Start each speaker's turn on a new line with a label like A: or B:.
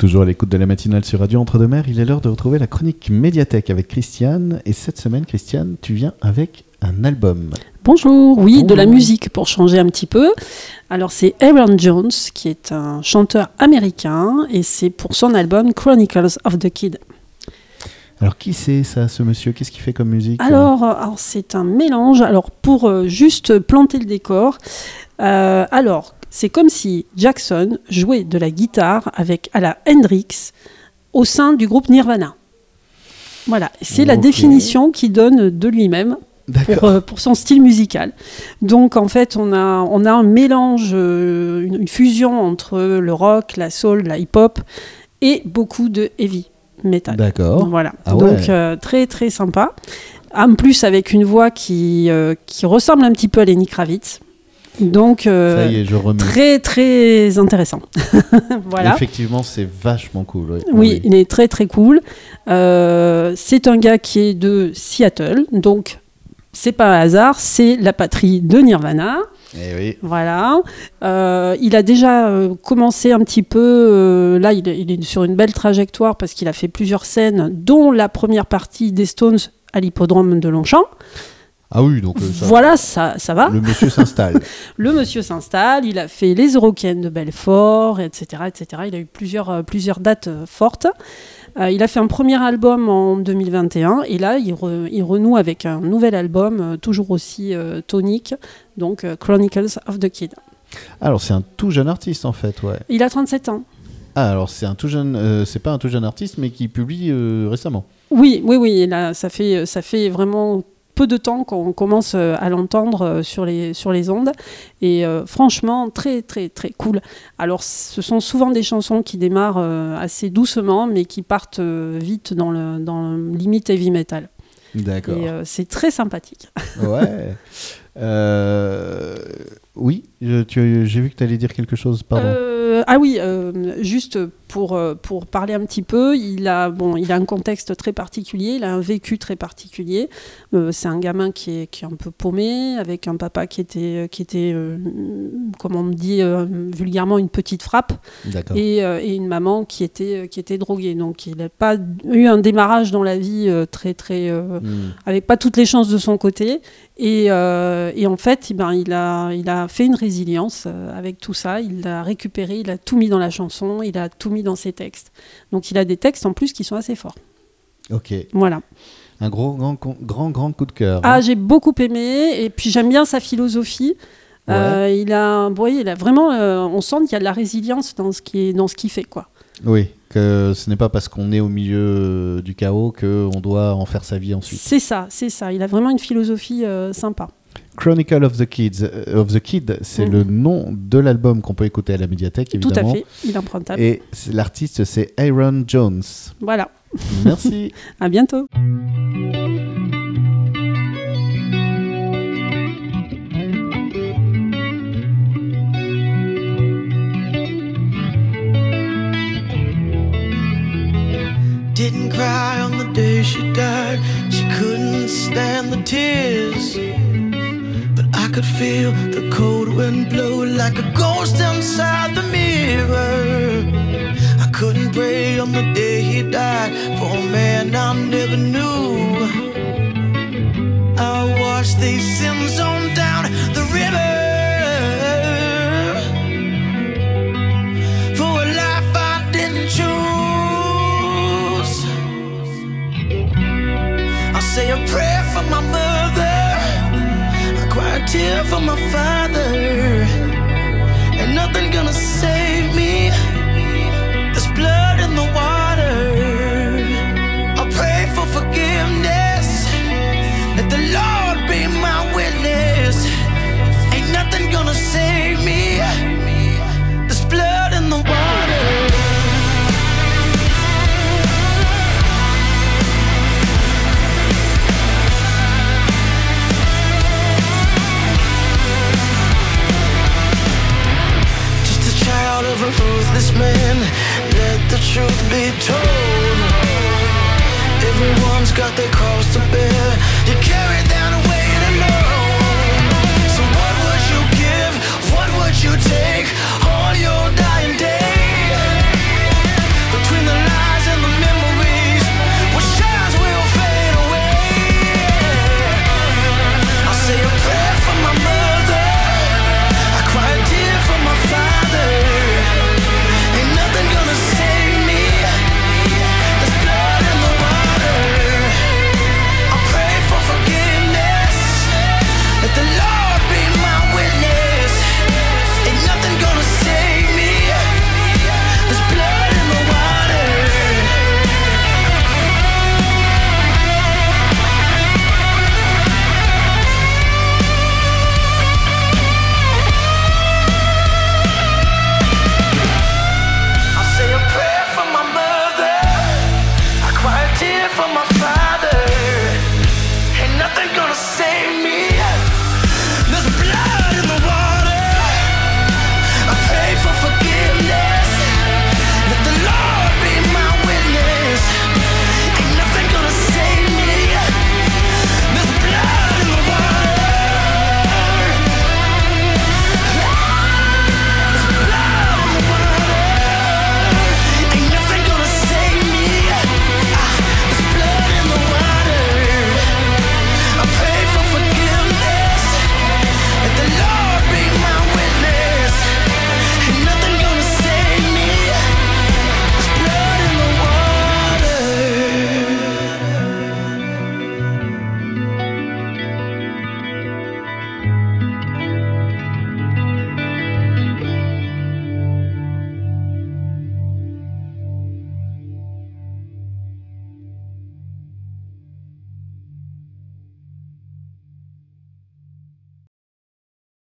A: Toujours à l'écoute de la matinale sur Radio Entre-deux-Mers, il est l'heure de retrouver la chronique médiathèque avec Christiane. Et cette semaine, Christiane, tu viens avec un album.
B: Bonjour, oui, de la musique pour changer un petit peu. Alors c'est Aaron Jones qui est un chanteur américain et c'est pour son album Chronicles of the Kid.
A: Alors, qui c'est ça, ce monsieur? Qu'est-ce qu'il fait comme musique?
B: Alors, alors c'est un mélange. Alors pour euh, juste planter le décor, euh, alors c'est comme si Jackson jouait de la guitare avec à la Hendrix au sein du groupe Nirvana. Voilà, c'est la définition qu'il donne de lui-même pour, euh, pour son style musical. Donc en fait, on a, on a un mélange, euh, une, une fusion entre le rock, la soul, la hip-hop et beaucoup de heavy metal.
A: D'accord.
B: Voilà.
A: Ah ouais.
B: Donc euh, très très sympa. En plus avec une voix qui, qui ressemble un petit peu à Lenny Kravitz. Donc euh,
A: Ça y est, je remets.
B: très très intéressant. voilà.
A: Effectivement, c'est vachement cool. Oui,
B: Oui, il est très très cool. Euh, c'est un gars qui est de Seattle, donc c'est pas un hasard, c'est la patrie de Nirvana.
A: Eh oui.
B: Voilà. Euh, il a déjà euh, commencé un petit peu. euh, là, il, est- il est sur une belle trajectoire parce qu'il a fait plusieurs scènes, dont la première partie des Stones à l'hippodrome de Longchamp.
A: Ah oui, donc euh, ça,
B: Voilà, ça, ça va.
A: le monsieur s'installe.
B: Le monsieur s'installe, il a fait les Eurocaines de Belfort, etc., etc. Il a eu plusieurs, euh, plusieurs dates euh, fortes. Euh, il a fait un premier album en 2021 et là, il, re- il renoue avec un nouvel album, euh, toujours aussi euh, tonique, donc Chronicles of the Kid.
A: Alors, c'est un tout jeune artiste en fait, ouais.
B: Il a 37 ans.
A: Ah, alors c'est un tout jeune, c'est pas un tout jeune artiste, mais qui publie récemment.
B: Oui, oui, oui. Là, ça fait, ça fait vraiment peu de temps qu'on commence euh, à l'entendre euh, sur les, sur les ondes. Et euh, franchement, très, très, très cool. Alors, ce sont souvent des chansons qui démarrent assez doucement, mais qui partent vite dans le, dans le limite heavy metal.
A: D'accord.
B: Et euh, c'est très sympathique.
A: Ouais. Euh, oui, j'ai vu que tu allais dire quelque chose, pardon.
B: Euh, ah oui, juste pour, euh, pour parler un petit peu, il a, bon, il a un contexte très particulier, il a un vécu très particulier. Euh, c'est un gamin qui est, qui est un peu paumé, avec un papa qui était, qui était euh, comme on me dit euh, vulgairement, une petite frappe, et, euh, et une maman qui était, qui était droguée. Donc il n'a pas eu un démarrage dans la vie euh, très, très... euh,
A: Hmm.
B: avec pas toutes les chances de son côté. Et, euh, et en fait, eh ben, il, a, il a fait une résilience euh, avec tout ça. Il l'a récupéré, il a tout mis dans la chanson, il a tout mis dans ses textes. Donc il a des textes en plus qui sont assez forts.
A: Ok.
B: Voilà.
A: Un gros, grand, grand, grand coup de cœur.
B: Ah,
A: hein.
B: j'ai beaucoup aimé. Et puis j'aime bien sa philosophie. Euh, il a, bon, il a vraiment, euh, on sent qu'il y a de la résilience dans ce qui est, dans ce qu'il fait, quoi.
A: Oui, que ce n'est pas parce qu'on est au milieu euh, du chaos qu'on doit en faire sa vie ensuite.
B: C'est ça, c'est ça. Il a vraiment une philosophie euh, sympa.
A: Chronicle of the Kids, euh, of the Kid, c'est
B: Mhm.
A: le nom de l'album qu'on peut écouter à la médiathèque,
B: Tout
A: évidemment.
B: à fait. Il est empruntable.
A: Et l'artiste, c'est Aaron Jones.
B: Voilà.
A: Merci.
B: À bientôt.
C: Didn't cry on the day she died. She couldn't stand the tears. Could feel the cold wind blow like a ghost inside the mirror. I couldn't pray on the day he died for a man I never knew. I watched these sins on down the river. For a life I didn't choose. I say a prayer for my mother. Tear for my father. And nothing gonna save me. There's blood in the water. I pray for forgiveness. Let the Lord